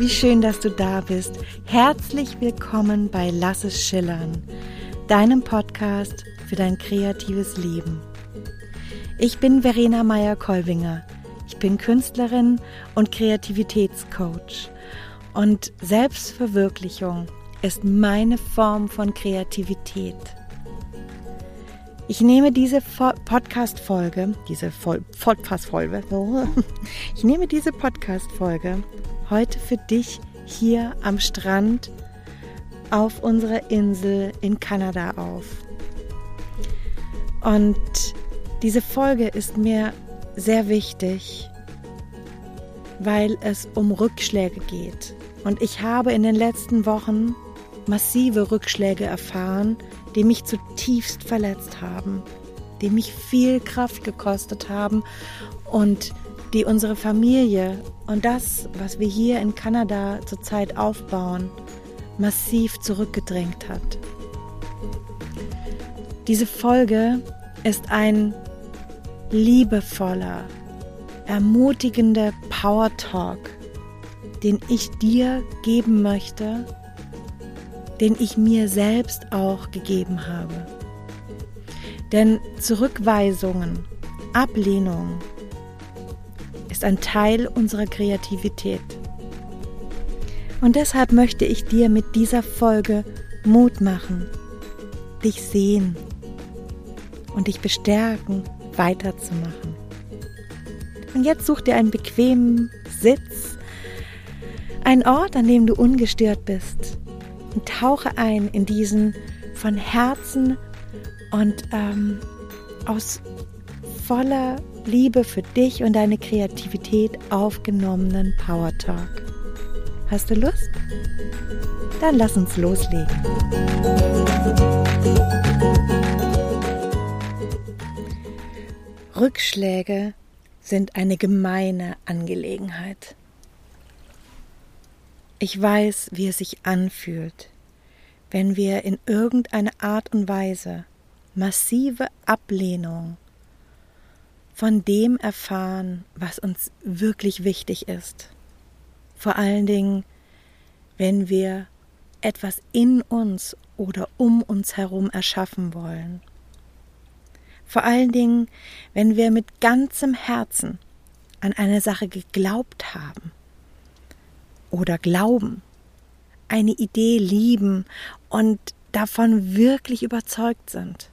wie schön, dass du da bist. Herzlich willkommen bei Lass es schillern, deinem Podcast für dein kreatives Leben. Ich bin Verena Meyer-Kolbinger. Ich bin Künstlerin und Kreativitätscoach. Und Selbstverwirklichung ist meine Form von Kreativität. Ich nehme diese Podcast-Folge, diese Podcast-Folge, ich nehme diese Podcast-Folge heute für dich hier am Strand auf unserer Insel in Kanada auf. Und diese Folge ist mir sehr wichtig, weil es um Rückschläge geht. Und ich habe in den letzten Wochen massive Rückschläge erfahren, die mich zutiefst verletzt haben, die mich viel Kraft gekostet haben und die unsere Familie und das, was wir hier in Kanada zurzeit aufbauen, massiv zurückgedrängt hat. Diese Folge ist ein liebevoller, ermutigender Power Talk, den ich dir geben möchte, den ich mir selbst auch gegeben habe. Denn Zurückweisungen, Ablehnung ist ein Teil unserer Kreativität. Und deshalb möchte ich dir mit dieser Folge Mut machen, dich sehen und dich bestärken, weiterzumachen. Und jetzt such dir einen bequemen Sitz, einen Ort, an dem du ungestört bist und tauche ein in diesen von Herzen und ähm, aus voller Liebe für dich und deine Kreativität aufgenommenen Power Talk. Hast du Lust? Dann lass uns loslegen. Rückschläge sind eine gemeine Angelegenheit. Ich weiß, wie es sich anfühlt, wenn wir in irgendeiner Art und Weise massive Ablehnung von dem erfahren, was uns wirklich wichtig ist. Vor allen Dingen, wenn wir etwas in uns oder um uns herum erschaffen wollen. Vor allen Dingen, wenn wir mit ganzem Herzen an eine Sache geglaubt haben oder glauben, eine Idee lieben und davon wirklich überzeugt sind.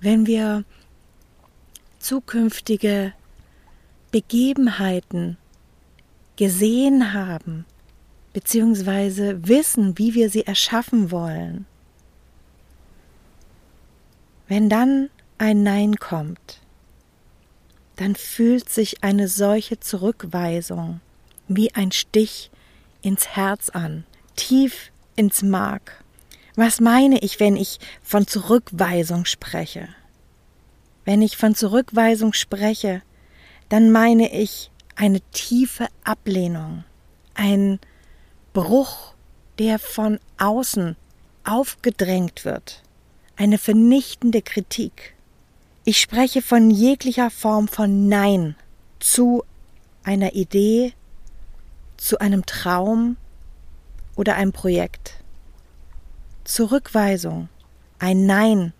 Wenn wir zukünftige Begebenheiten gesehen haben, beziehungsweise wissen, wie wir sie erschaffen wollen. Wenn dann ein Nein kommt, dann fühlt sich eine solche Zurückweisung wie ein Stich ins Herz an, tief ins Mark. Was meine ich, wenn ich von Zurückweisung spreche? Wenn ich von Zurückweisung spreche, dann meine ich eine tiefe Ablehnung, ein Bruch, der von außen aufgedrängt wird, eine vernichtende Kritik. Ich spreche von jeglicher Form von Nein zu einer Idee, zu einem Traum oder einem Projekt. Zurückweisung, ein Nein,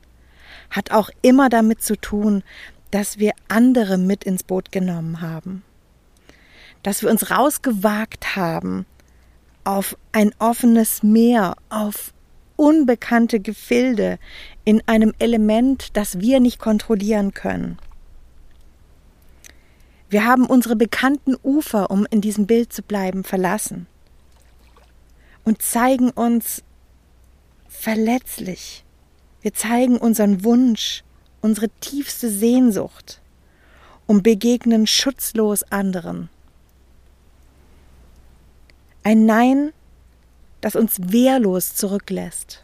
hat auch immer damit zu tun, dass wir andere mit ins Boot genommen haben. Dass wir uns rausgewagt haben auf ein offenes Meer, auf unbekannte Gefilde, in einem Element, das wir nicht kontrollieren können. Wir haben unsere bekannten Ufer, um in diesem Bild zu bleiben, verlassen und zeigen uns verletzlich. Wir zeigen unseren Wunsch, unsere tiefste Sehnsucht und begegnen schutzlos anderen. Ein Nein, das uns wehrlos zurücklässt.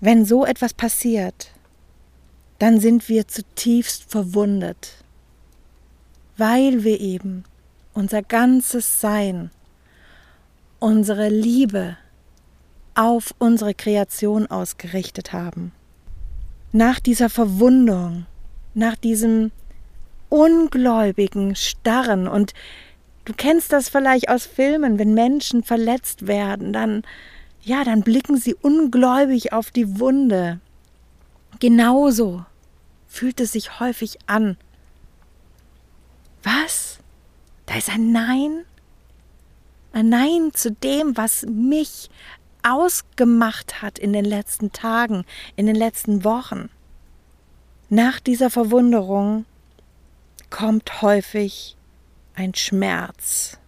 Wenn so etwas passiert, dann sind wir zutiefst verwundet weil wir eben unser ganzes Sein, unsere Liebe auf unsere Kreation ausgerichtet haben. Nach dieser Verwundung, nach diesem ungläubigen Starren und Du kennst das vielleicht aus Filmen, wenn Menschen verletzt werden, dann ja, dann blicken sie ungläubig auf die Wunde. Genauso fühlt es sich häufig an. Was? Da ist ein Nein? Ein Nein zu dem, was mich ausgemacht hat in den letzten Tagen, in den letzten Wochen. Nach dieser Verwunderung kommt häufig ein Schmerz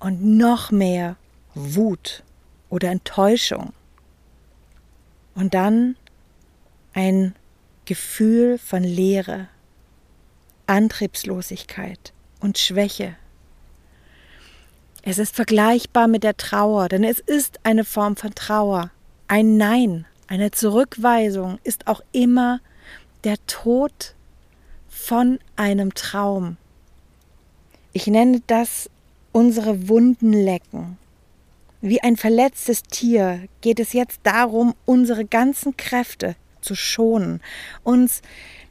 und noch mehr Wut oder Enttäuschung. Und dann ein Gefühl von Leere, Antriebslosigkeit und Schwäche. Es ist vergleichbar mit der Trauer, denn es ist eine Form von Trauer. Ein Nein, eine Zurückweisung ist auch immer der Tod von einem Traum. Ich nenne das unsere Wunden lecken. Wie ein verletztes Tier geht es jetzt darum, unsere ganzen Kräfte zu schonen, uns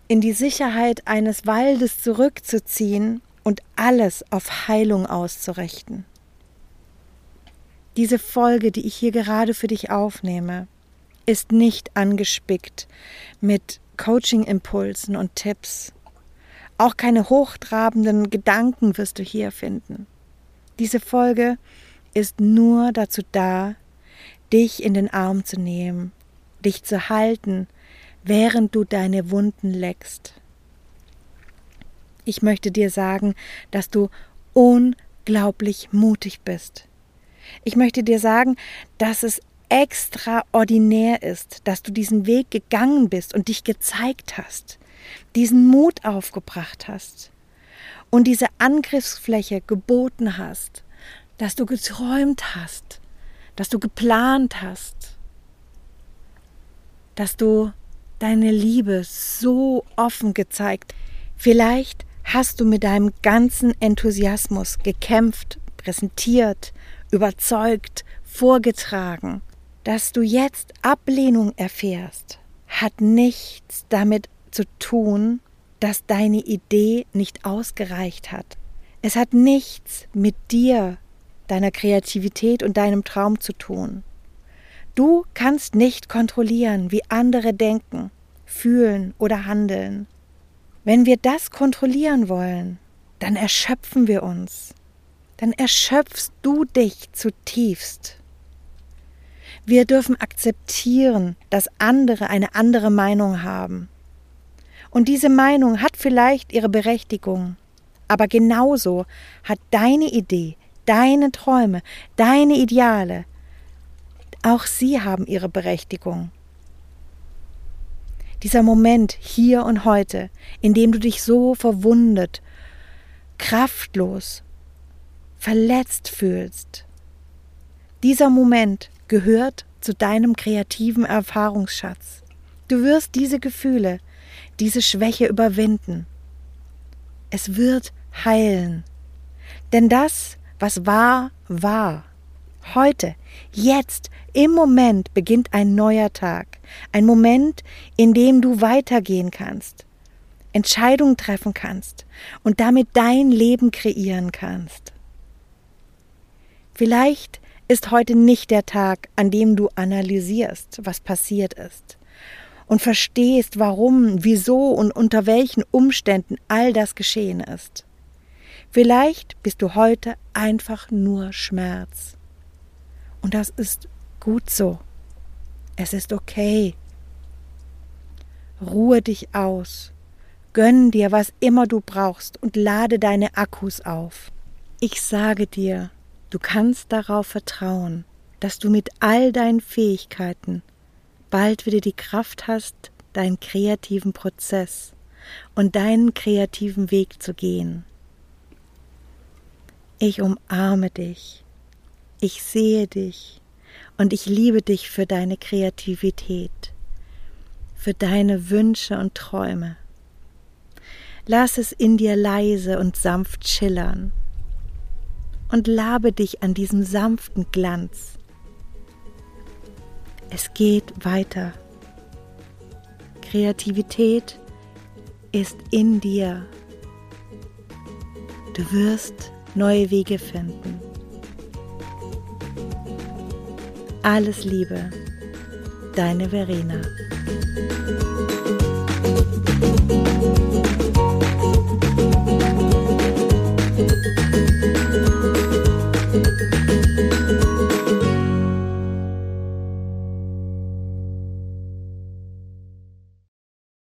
in die Sicherheit eines Waldes zurückzuziehen und alles auf Heilung auszurichten. Diese Folge, die ich hier gerade für dich aufnehme, ist nicht angespickt mit Coaching-Impulsen und Tipps. Auch keine hochtrabenden Gedanken wirst du hier finden. Diese Folge ist nur dazu da, dich in den Arm zu nehmen, dich zu halten, während du deine Wunden leckst. Ich möchte dir sagen, dass du unglaublich mutig bist. Ich möchte dir sagen, dass es extraordinär ist, dass du diesen Weg gegangen bist und dich gezeigt hast, diesen Mut aufgebracht hast und diese Angriffsfläche geboten hast, dass du geträumt hast, dass du geplant hast, dass du deine Liebe so offen gezeigt. Vielleicht hast du mit deinem ganzen Enthusiasmus gekämpft, präsentiert, überzeugt, vorgetragen. Dass du jetzt Ablehnung erfährst, hat nichts damit zu tun, dass deine Idee nicht ausgereicht hat. Es hat nichts mit dir, deiner Kreativität und deinem Traum zu tun. Du kannst nicht kontrollieren, wie andere denken, fühlen oder handeln. Wenn wir das kontrollieren wollen, dann erschöpfen wir uns. Dann erschöpfst du dich zutiefst. Wir dürfen akzeptieren, dass andere eine andere Meinung haben und diese Meinung hat vielleicht ihre Berechtigung. Aber genauso hat deine Idee, deine Träume, deine Ideale, auch sie haben ihre Berechtigung. Dieser Moment hier und heute, in dem du dich so verwundet, kraftlos, verletzt fühlst, dieser Moment gehört zu deinem kreativen Erfahrungsschatz. Du wirst diese Gefühle diese Schwäche überwinden. Es wird heilen. Denn das, was war, war. Heute, jetzt, im Moment beginnt ein neuer Tag. Ein Moment, in dem du weitergehen kannst, Entscheidungen treffen kannst und damit dein Leben kreieren kannst. Vielleicht ist heute nicht der Tag, an dem du analysierst, was passiert ist und verstehst, warum, wieso und unter welchen Umständen all das geschehen ist. Vielleicht bist du heute einfach nur Schmerz. Und das ist gut so. Es ist okay. Ruhe dich aus. Gönn dir, was immer du brauchst und lade deine Akkus auf. Ich sage dir, du kannst darauf vertrauen, dass du mit all deinen Fähigkeiten bald wieder die Kraft hast, deinen kreativen Prozess und deinen kreativen Weg zu gehen. Ich umarme dich, ich sehe dich und ich liebe dich für deine Kreativität, für deine Wünsche und Träume. Lass es in dir leise und sanft schillern und labe dich an diesem sanften Glanz es geht weiter. Kreativität ist in dir. Du wirst neue Wege finden. Alles Liebe, deine Verena.